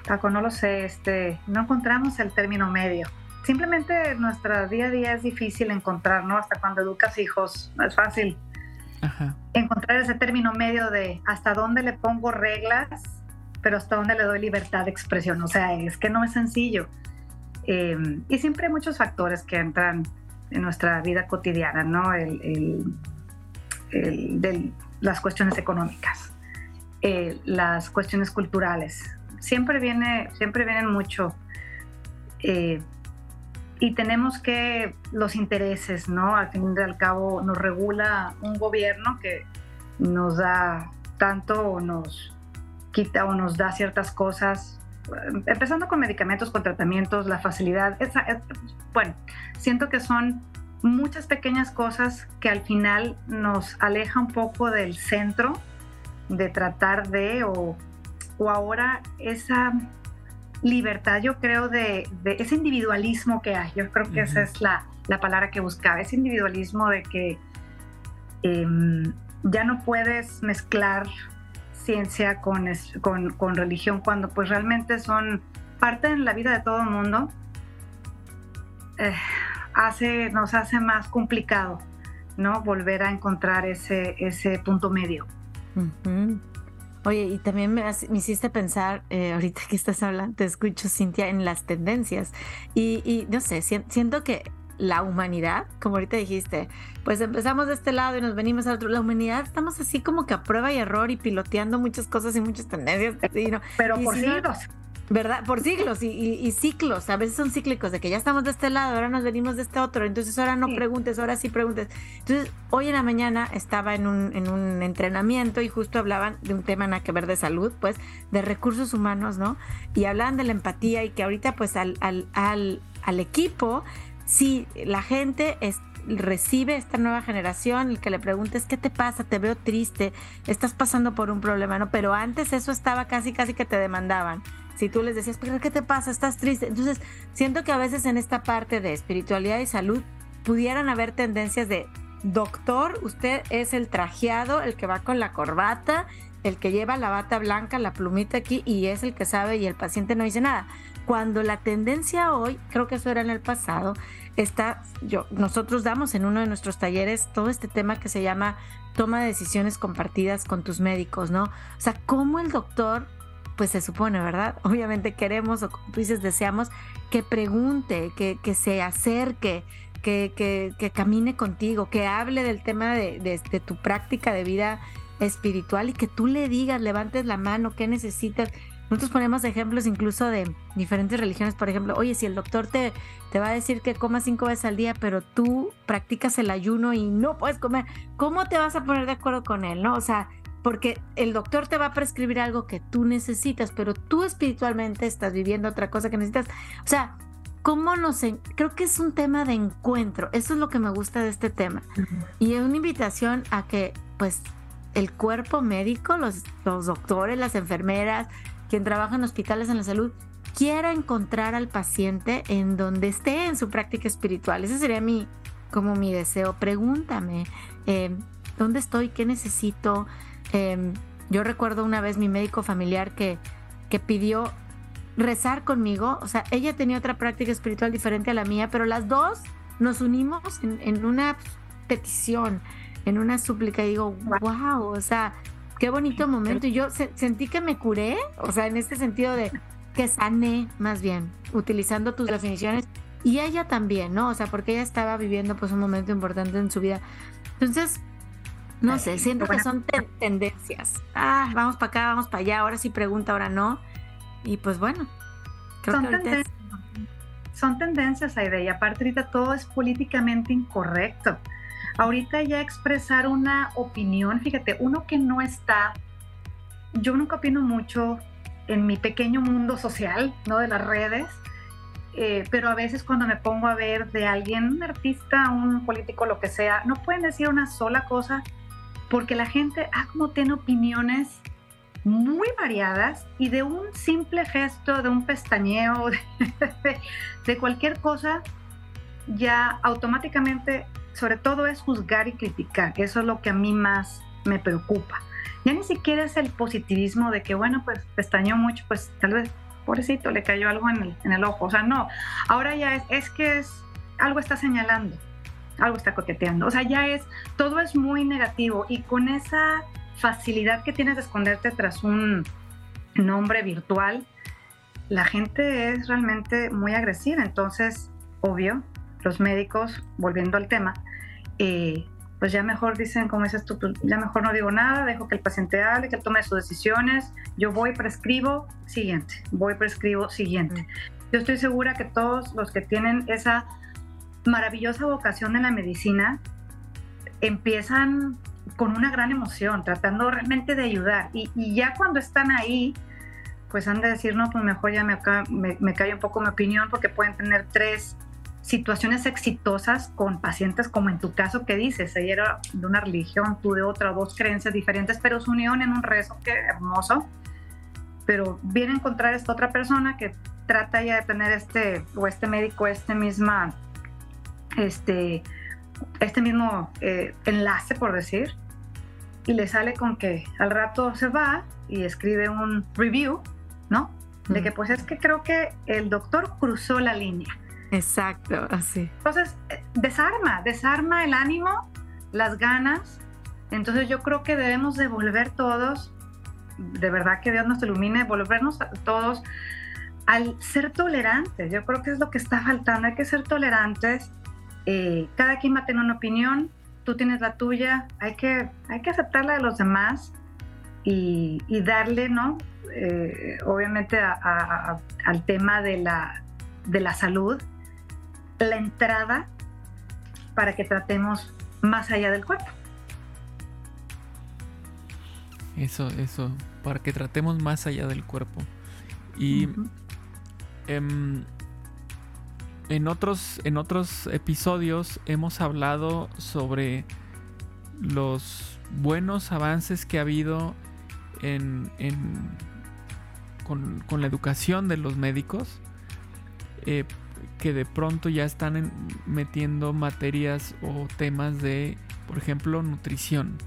Paco, no lo sé, este, no encontramos el término medio. Simplemente nuestra día a día es difícil encontrar, ¿no? Hasta cuando educas hijos, no es fácil encontrar ese término medio de hasta dónde le pongo reglas, pero hasta dónde le doy libertad de expresión. O sea, es que no es sencillo. Em, y siempre hay muchos factores que entran en nuestra vida cotidiana, ¿no? El, de las cuestiones económicas, eh, las cuestiones culturales, siempre viene, siempre vienen mucho. Eh, y tenemos que los intereses, ¿no? Al fin y al cabo nos regula un gobierno que nos da tanto o nos quita o nos da ciertas cosas, empezando con medicamentos, con tratamientos, la facilidad. bueno, siento que son muchas pequeñas cosas que al final nos aleja un poco del centro de tratar de o o ahora esa libertad, yo creo, de, ese individualismo que hay. Yo creo que esa es la, palabra que buscaba, ese individualismo de que em, ya no puedes mezclar ciencia con, con, religión cuando pues realmente son parte en la vida de todo el mundo. eh, hace, nos hace más complicado, ¿no? Volver a encontrar ese, ese punto medio. Oye, y también me, hiciste pensar, eh, ahorita que estás hablando, te escucho, Cintia, en las tendencias. Y, y no sé, siento que la humanidad, como ahorita dijiste, pues empezamos de este lado y nos venimos al otro. La humanidad estamos así como que a prueba y error y piloteando muchas cosas y muchas tendencias. Pero por siglos. ¿Verdad? Por siglos y, ciclos, a veces son cíclicos, de que ya estamos de este lado, ahora nos venimos de este otro, entonces ahora no preguntes, ahora sí preguntes. Entonces, hoy en la mañana estaba en un, en un entrenamiento y justo hablaban de un tema nada que ver de salud, pues, de recursos humanos, ¿no? Y hablaban de la empatía y que ahorita, pues, al, al, al, al equipo, sí, la gente es, recibe esta nueva generación, el que le preguntes, ¿qué te pasa? Te veo triste, estás pasando por un problema, ¿no? Pero antes eso estaba casi, casi que te demandaban si tú les decías, pero ¿qué te pasa? ¿Estás triste? Entonces, siento que a veces en esta parte de espiritualidad y salud pudieran haber tendencias de, doctor, usted es el trajeado, el que va con la corbata, el que lleva la bata blanca, la plumita aquí y es el que sabe y el paciente no dice nada. Cuando la tendencia hoy, creo que eso era en el pasado, está, yo, nosotros damos en uno de nuestros talleres todo este tema que se llama toma de decisiones compartidas con tus médicos, ¿no? O sea, cómo el doctor pues se supone, ¿verdad? Obviamente queremos, o como tú dices, deseamos que pregunte, que, se acerque, que, que, camine contigo, que hable del tema de, de, tu práctica de vida espiritual y que tú le digas, levantes la mano, qué necesitas. Nosotros ponemos ejemplos incluso de diferentes religiones, por ejemplo, oye, si el doctor te, te va a decir que comas cinco veces al día, pero tú practicas el ayuno y no puedes comer, ¿cómo te vas a poner de acuerdo con él? ¿No? O sea, porque el doctor te va a prescribir algo que tú necesitas, pero tú espiritualmente estás viviendo otra cosa que necesitas. O sea, ¿cómo nos... Creo que es un tema de encuentro, eso es lo que me gusta de este tema. Y es una invitación a que, pues, el cuerpo médico, los, los doctores, las enfermeras, quien trabaja en hospitales en la salud, quiera encontrar al paciente en donde esté en su práctica espiritual. Ese sería mi, como mi deseo. Pregúntame, eh, ¿dónde estoy? ¿Qué necesito? Em, yo recuerdo una vez mi médico familiar que, que pidió rezar conmigo, o sea, ella tenía otra práctica espiritual diferente a la mía, pero las dos nos unimos en, una petición, en una súplica, y digo, wow, o sea, qué bonito momento. Y yo sentí que me curé, o sea, en este sentido de que sané más bien, utilizando tus definiciones. Y ella también, ¿no? O sea, porque ella estaba viviendo pues un momento importante en su vida. Entonces, no sé, siento que son tendencias. Ah, vamos para acá, vamos para allá, ahora sí pregunta, ahora no. Y pues bueno, creo son que tendencias, Son tendencias, Aide, y aparte ahorita todo es políticamente incorrecto. Ahorita ya expresar una opinión, fíjate, uno que no está, yo nunca opino mucho en mi pequeño mundo social, ¿no? De las redes, eh, pero a veces cuando me pongo a ver de alguien, un artista, un político, lo que sea, no pueden decir una sola cosa porque la gente, ah, como tiene opiniones muy variadas y de un simple gesto, de un pestañeo, de, cualquier cosa, ya automáticamente, sobre todo es juzgar y criticar, eso es lo que a mí más me preocupa. Ya ni siquiera es el positivismo de que, bueno, pues pestañeó mucho, pues tal vez, pobrecito, le cayó algo en el, en el ojo. O sea, no, ahora ya es, es que es, algo está señalando algo está coqueteando. O sea, ya es, todo es muy negativo y con esa facilidad que tienes de esconderte tras un nombre virtual, la gente es realmente muy agresiva. Entonces, obvio, los médicos, volviendo al tema, eh, pues ya mejor dicen, como dices tú, pues ya mejor no digo nada, dejo que el paciente hable, que él tome sus decisiones, yo voy, prescribo, siguiente, voy, prescribo, siguiente. Yo estoy segura que todos los que tienen esa maravillosa vocación en la medicina empiezan con una gran emoción, tratando realmente de ayudar. Y, ya cuando están ahí, pues han de decir, no, pues mejor ya me, me, cae un poco mi opinión porque pueden tener tres situaciones exitosas con pacientes como en tu caso que dices, ella era de una religión, tú de otra, dos creencias diferentes, pero se unieron en un rezo, qué hermoso. Pero viene a encontrar esta otra persona que trata ya de tener este, o este médico, este misma este, este mismo eh, enlace, por decir, y le sale con que al rato se va y escribe un review, ¿no? De que pues es que creo que el doctor cruzó la línea. Exacto, así. Entonces, eh, desarma, desarma el ánimo, las ganas. Entonces yo creo que debemos devolver todos, de verdad que Dios nos ilumine, volvernos todos al ser tolerantes. Yo creo que es lo que está faltando, hay que ser tolerantes. Eh, cada quien va a tener una opinión, tú tienes la tuya, hay que, hay que aceptar la de los demás y, darle, ¿no? Eh, obviamente al tema de la, de la salud, la entrada para que tratemos más allá del cuerpo. Eso, eso, para que tratemos más allá del cuerpo. Y en, otros, en otros episodios hemos hablado sobre los buenos avances que ha habido en, con, la educación de los médicos. Eh, que de pronto ya están metiendo materias o temas de, por ejemplo, nutrición,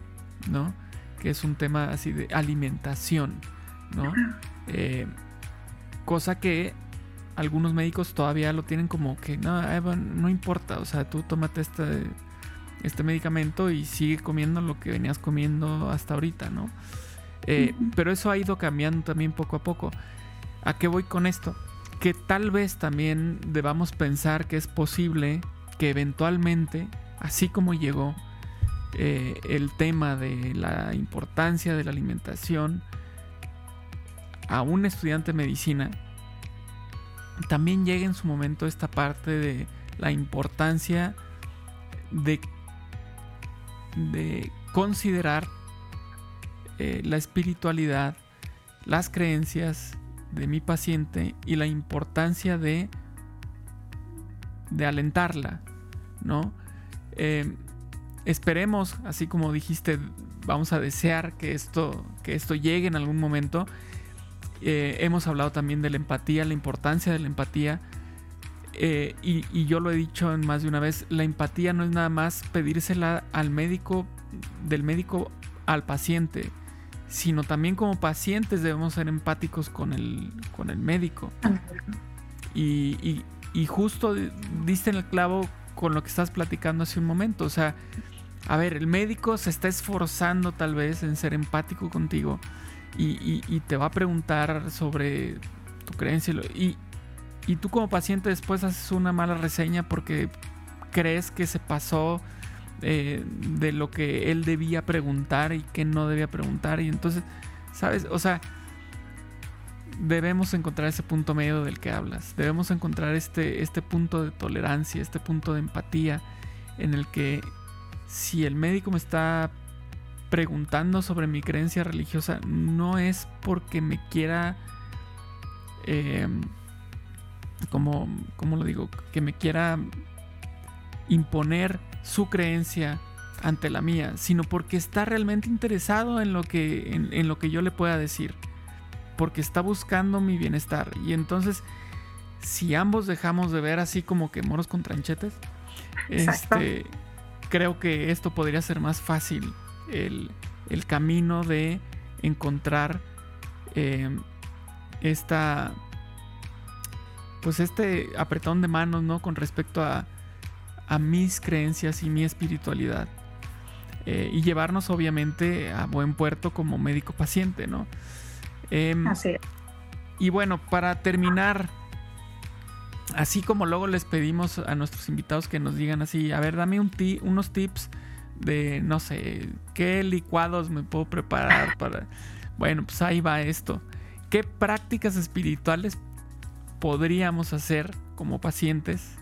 ¿no? Que es un tema así de alimentación, ¿no? Eh, cosa que algunos médicos todavía lo tienen como que, no, no importa, o sea, tú tómate este, este medicamento y sigue comiendo lo que venías comiendo hasta ahorita, ¿no? Eh, pero eso ha ido cambiando también poco a poco. ¿A qué voy con esto? que tal vez también debamos pensar que es posible que eventualmente, así como llegó eh, el tema de la importancia de la alimentación a un estudiante de medicina, también llegue en su momento esta parte de la importancia de, de considerar eh, la espiritualidad, las creencias de mi paciente y la importancia de, de alentarla, ¿no? Em, esperemos, así como dijiste, vamos a desear que esto, que esto llegue en algún momento. Eh, hemos hablado también de la empatía, la importancia de la empatía. Eh, y, y, yo lo he dicho más de una vez, la empatía no es nada más pedírsela al médico, del médico al paciente sino también como pacientes debemos ser empáticos con el, con el médico. Y, justo diste en el clavo con lo que estás platicando hace un momento. O sea, a ver, el médico se está esforzando tal vez en ser empático contigo y, te va a preguntar sobre tu creencia. Y, y tú como paciente después haces una mala reseña porque crees que se pasó eh, de lo que él debía preguntar y que no debía preguntar. Y entonces, ¿sabes? O sea, debemos encontrar ese punto medio del que hablas. Debemos encontrar este, este punto de tolerancia, este punto de empatía en el que si el médico me está preguntando sobre mi creencia religiosa, no es porque me quiera... Eh, como, ¿Cómo lo digo? Que me quiera imponer su creencia ante la mía, sino porque está realmente interesado en lo que, en, lo que yo le pueda decir, porque está buscando mi bienestar. Y entonces, si ambos dejamos de ver así como que moros con tranchetes, este, creo que esto podría ser más fácil el, camino de encontrar eh, esta pues este apretón de manos, ¿no? Con respecto a, a mis creencias y mi espiritualidad. Eh, y llevarnos obviamente a buen puerto como médico paciente, ¿no? Em, así Y bueno, para terminar, así como luego les pedimos a nuestros invitados que nos digan así, a ver, dame un unos tips de, no sé, qué licuados me puedo preparar para... Bueno, pues ahí va esto. ¿Qué prácticas espirituales podríamos hacer como pacientes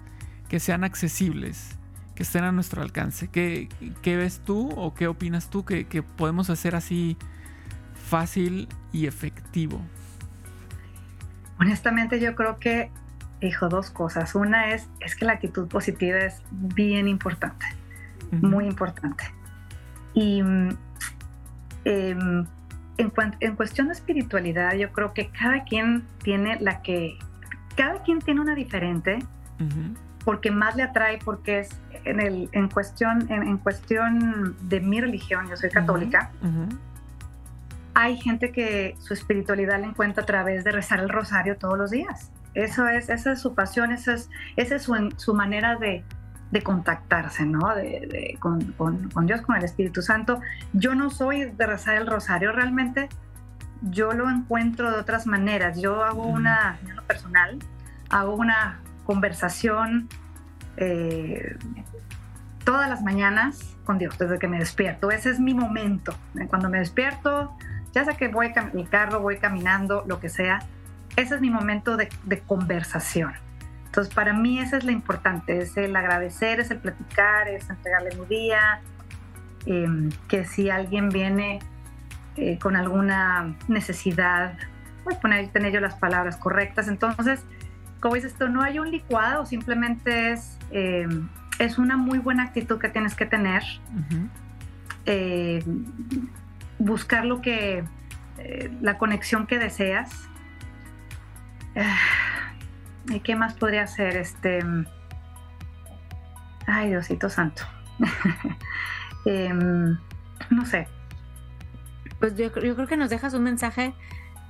que sean accesibles, que estén a nuestro alcance. ¿Qué, ves tú o qué opinas tú que, podemos hacer así fácil y efectivo? Honestamente yo creo que, hijo, dos cosas. Una es, es que la actitud positiva es bien importante, muy importante. Y em, en, en, cuestión de espiritualidad, yo creo que cada quien tiene la que, cada quien tiene una diferente porque más le atrae, porque es en, el, en, cuestión, en, cuestión de mi religión, yo soy católica, hay gente que su espiritualidad la encuentra a través de rezar el rosario todos los días. Eso es, esa es su pasión, esa es, esa es su, manera de, contactarse, ¿no? De, con, con, Dios, con el Espíritu Santo. Yo no soy de rezar el rosario, realmente yo lo encuentro de otras maneras. Yo hago una, en lo personal, hago una conversación eh, todas las mañanas con Dios, desde que me despierto. Ese es mi momento. Cuando me despierto, ya sea que voy en mi carro, voy caminando, lo que sea, ese es mi momento de, conversación. Entonces, para mí ese es lo importante, es el agradecer, es el platicar, es entregarle mi día, em, que si alguien viene eh, con alguna necesidad, pues poner, tener yo las palabras correctas. Entonces, como dices esto no hay un licuado, simplemente es, em, es una muy buena actitud que tienes que tener. Em, buscar lo que, eh, la conexión que deseas ¿Y qué más podría ser? Este. Ay, Diosito Santo. Em, no sé. Pues yo, creo que nos dejas un mensaje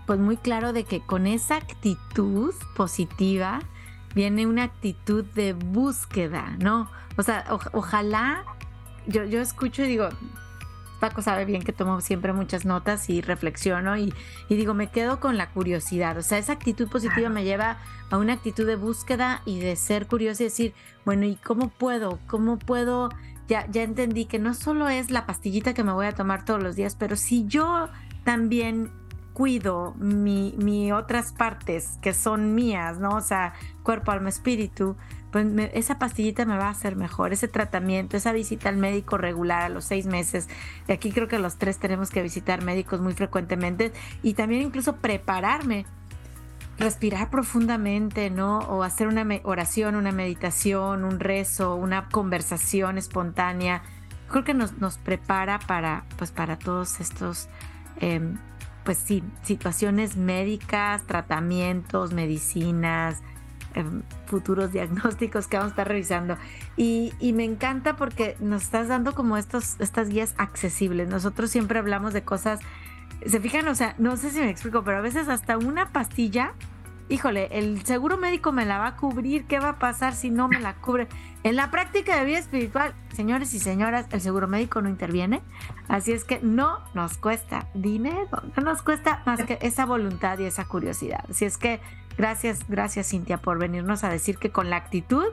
pues muy claro de que con esa actitud positiva viene una actitud de búsqueda, ¿no? O sea, ojalá yo, yo escucho y digo, Paco sabe bien que tomo siempre muchas notas y reflexiono y, digo, me quedo con la curiosidad. O sea, esa actitud positiva me lleva a una actitud de búsqueda y de ser curioso y decir, bueno, ¿y cómo puedo? ¿Cómo puedo? Ya, ya entendí que no solo es la pastillita que me voy a tomar todos los días, pero si yo también cuido mi, mi otras partes que son mías, ¿no? O sea, cuerpo, alma, espíritu, pues esa pastillita me va a hacer mejor, ese tratamiento, esa visita al médico regular a los seis meses. Y aquí creo que los tres tenemos que visitar médicos muy frecuentemente y también incluso prepararme, respirar profundamente, ¿no? O hacer una oración, una meditación, un rezo, una conversación espontánea. Creo que nos, prepara para, pues, para todos estos, em, pues sí, situaciones médicas, tratamientos, medicinas, futuros diagnósticos que vamos a estar revisando. Y, me encanta porque nos estás dando como estos, estas guías accesibles. Nosotros siempre hablamos de cosas, se fijan, o sea, no sé si me explico, pero a veces hasta una pastilla, híjole, el seguro médico me la va a cubrir, ¿qué va a pasar si no me la cubre? En la práctica de vida espiritual, señores y señoras, el seguro médico no interviene, así es que no nos cuesta dinero, no nos cuesta más que esa voluntad y esa curiosidad. Así es que Gracias, gracias Cintia por venirnos a decir que con la actitud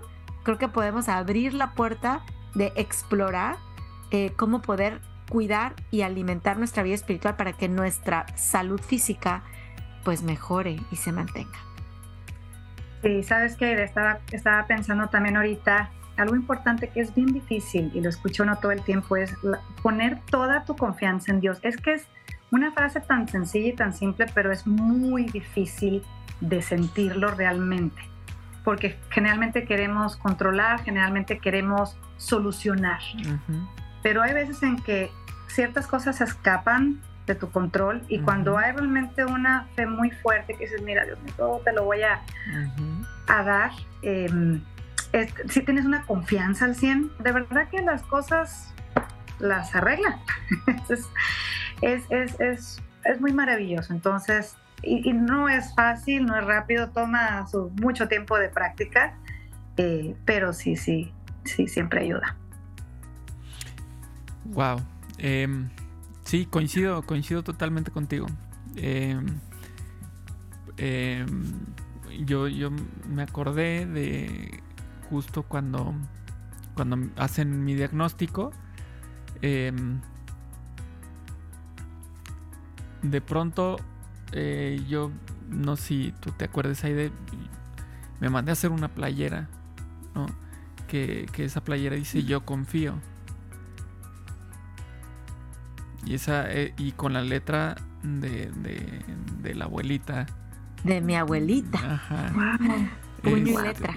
creo que podemos abrir la puerta de explorar eh, cómo poder cuidar y alimentar nuestra vida espiritual para que nuestra salud física pues mejore y se mantenga. Sí, sabes que estaba, estaba pensando también ahorita, algo importante que es bien difícil y lo escucho no todo el tiempo es poner toda tu confianza en Dios. Es que es una frase tan sencilla y tan simple, pero es muy difícil de sentirlo realmente, porque generalmente queremos controlar, generalmente queremos solucionar, pero hay veces en que ciertas cosas escapan de tu control y cuando hay realmente una fe muy fuerte que dices, mira Dios mío, todo te lo voy a, a dar, em, si tienes una confianza al 100, de verdad que las cosas las arreglan. es, es, es, es, muy maravilloso. Entonces, y, no es fácil, no es rápido, toma mucho tiempo de práctica, eh, pero sí, sí, sí, siempre ayuda. Wow. Em, sí, coincido, coincido totalmente contigo. Em, em, yo, yo me acordé de justo cuando, cuando hacen mi diagnóstico. de pronto eh, yo no sé si tú te acuerdas ahí de... Me mandé a hacer una playera, ¿no? Que, esa playera dice yo confío. Y esa eh, y con la letra de, de, la abuelita. De mi abuelita. Ajá. Wow. Puño y letra.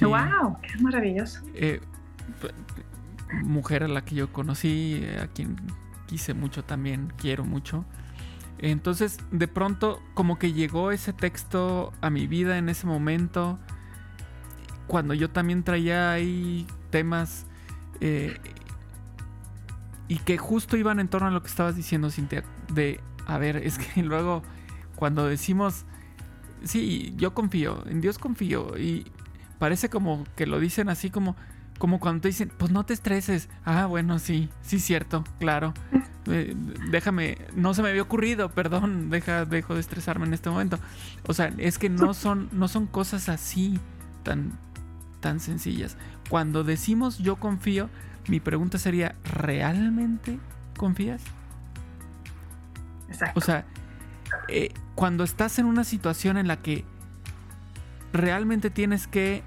Wow, qué maravilloso. Eh, mujer a la que yo conocí, a quien quise mucho también, quiero mucho. Entonces, de pronto, como que llegó ese texto a mi vida en ese momento, cuando yo también traía ahí temas eh, y que justo iban en torno a lo que estabas diciendo, Cintia, de, a ver, es que luego cuando decimos sí, yo confío, en Dios confío. Y parece como que lo dicen así como, como cuando te dicen, pues no te estreses. Ah, bueno, sí, sí, cierto, claro. Eh, déjame, no se me había ocurrido, perdón, deja, dejo de estresarme en este momento. O sea, es que no son, no son cosas así tan, tan sencillas. Cuando decimos yo confío, mi pregunta sería, ¿realmente confías? Exacto. O sea, eh, cuando estás en una situación en la que realmente tienes que...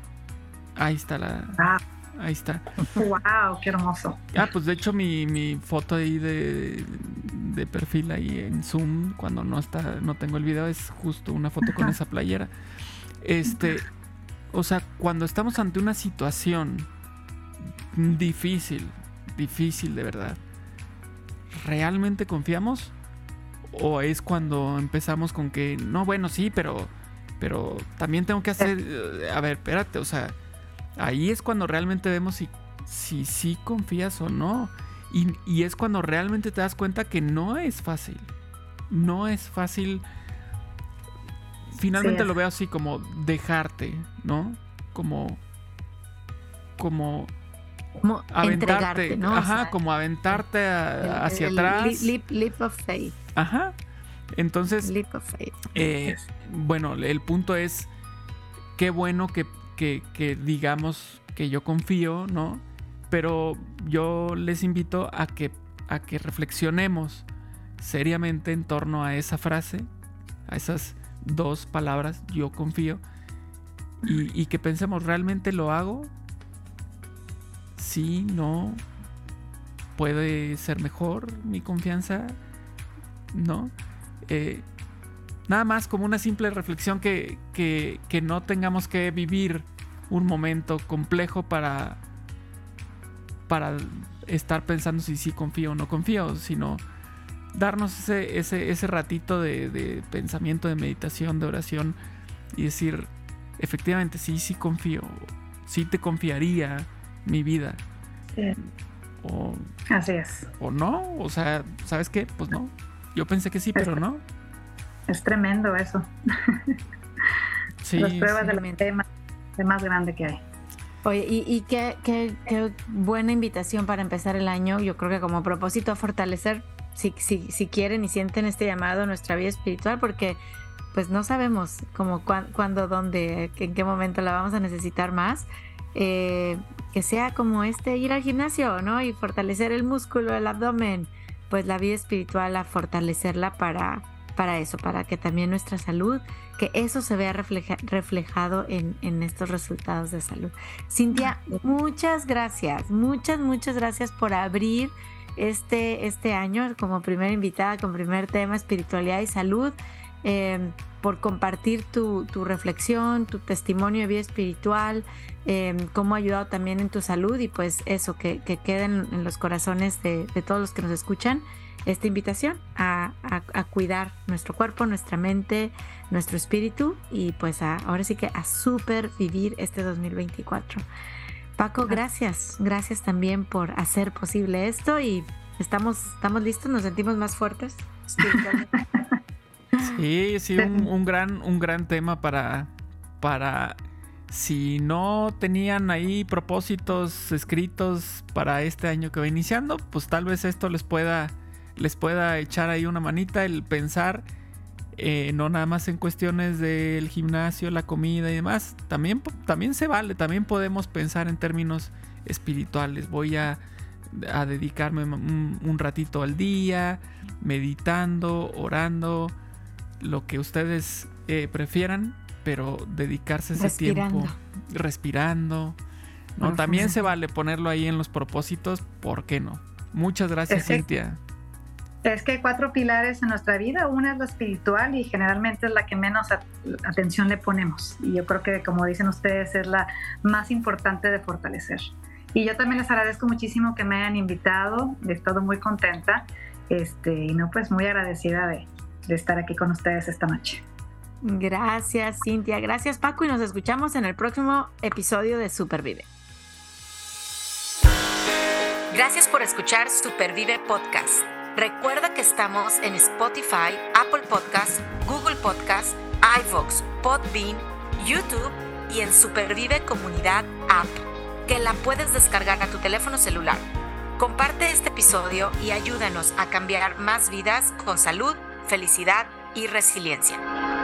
Ahí está la... Ah, Ahí está. wow, qué hermoso. Ah, pues de hecho mi, mi foto ahí de, de perfil ahí en Zoom, cuando no está, no tengo el video, es justo una foto con esa playera. Este, o sea, cuando estamos ante una situación difícil, difícil de verdad, ¿realmente confiamos? ¿O es cuando empezamos con que, no, bueno, sí, pero, pero también tengo que hacer, a ver, espérate, o sea, ahí es cuando realmente vemos si si sí confías o no. Y, y es cuando realmente te das cuenta que no es fácil. No es fácil. Finalmente Sí, lo veo así como dejarte, ¿no? Como. Como Como aventarte. Ajá, sea, como aventarte a- el- hacia el atrás. Leap, leap of faith. Ajá. Entonces, Leap of faith. eh, bueno, el punto es, qué bueno que, que- digamos que yo confío, ¿no? Pero yo les invito a que, a que reflexionemos seriamente en torno a esa frase, a esas dos palabras, yo confío, y, y que pensemos, ¿realmente lo hago? Sí, no. ¿Puede ser mejor mi confianza? ¿No? Eh, nada más como una simple reflexión que, que, que no tengamos que vivir un momento complejo para, para estar pensando si sí confío o no confío, sino darnos ese, ese, ese ratito de, de pensamiento, de meditación, de oración y decir, efectivamente, sí, sí confío, sí te confiaría mi vida. Sí, O, así es. o no, o sea, ¿sabes qué? Pues no. Yo pensé que sí, pero no. Es tremendo eso. Sí, Las pruebas sí. de la tema de más grande que hay. Oye, y, y qué, qué- qué buena invitación para empezar el año. Yo creo que como propósito a fortalecer, si, si, si quieren y sienten este llamado a nuestra vida espiritual, porque pues no sabemos como cuán- cuándo, dónde, en qué momento la vamos a necesitar más. Eh, que sea como este ir al gimnasio, ¿no? Y fortalecer el músculo, el abdomen, pues la vida espiritual, a fortalecerla para, para eso, para que también nuestra salud, que eso se vea refleja- reflejado en, en estos resultados de salud. Cintia, muchas gracias, muchas, muchas gracias por abrir este, este año como primera invitada con primer tema, espiritualidad y salud, eh, por compartir tu, tu reflexión, tu testimonio de vida espiritual, eh, cómo ha ayudado también en tu salud y pues eso, que, que queden en los corazones de, de todos los que nos escuchan esta invitación a, a- a cuidar nuestro cuerpo, nuestra mente, nuestro espíritu y pues a- ahora sí que a super vivir este 2024. Paco, gracias, gracias también por hacer posible esto y estamos, estamos listos, nos sentimos más fuertes. espiritualmente. Sí, sí, un, un gran, un gran tema para, para si no tenían ahí propósitos escritos para este año que va iniciando, pues tal vez esto les pueda, les pueda echar ahí una manita el pensar, eh, no nada más en cuestiones del gimnasio, la comida y demás, también, también se vale, también podemos pensar en términos espirituales. Voy a, a dedicarme un, un ratito al día, meditando, orando, lo que ustedes eh, prefieran, pero dedicarse ese Respirando. tiempo respirando. ¿no? También se vale ponerlo ahí en los propósitos, ¿por qué no? Muchas gracias, que- Cintia. Es que hay cuatro pilares en nuestra vida. Una es la espiritual y generalmente es la que menos at- atención le ponemos. Y yo creo que, como dicen ustedes, es la más importante de fortalecer. Y yo también les agradezco muchísimo que me hayan invitado. He estado muy contenta este, y no, pues muy agradecida de, de estar aquí con ustedes esta noche. Gracias, Cintia. Gracias, Paco. Y nos escuchamos en el próximo episodio de Supervive. Gracias por escuchar Supervive Podcast. Recuerda que estamos en Spotify, Apple Podcast, Google Podcast, iVox, Podbean, YouTube y en Supervive Comunidad App, que la puedes descargar a tu teléfono celular. Comparte este episodio y ayúdanos a cambiar más vidas con salud, felicidad y resiliencia.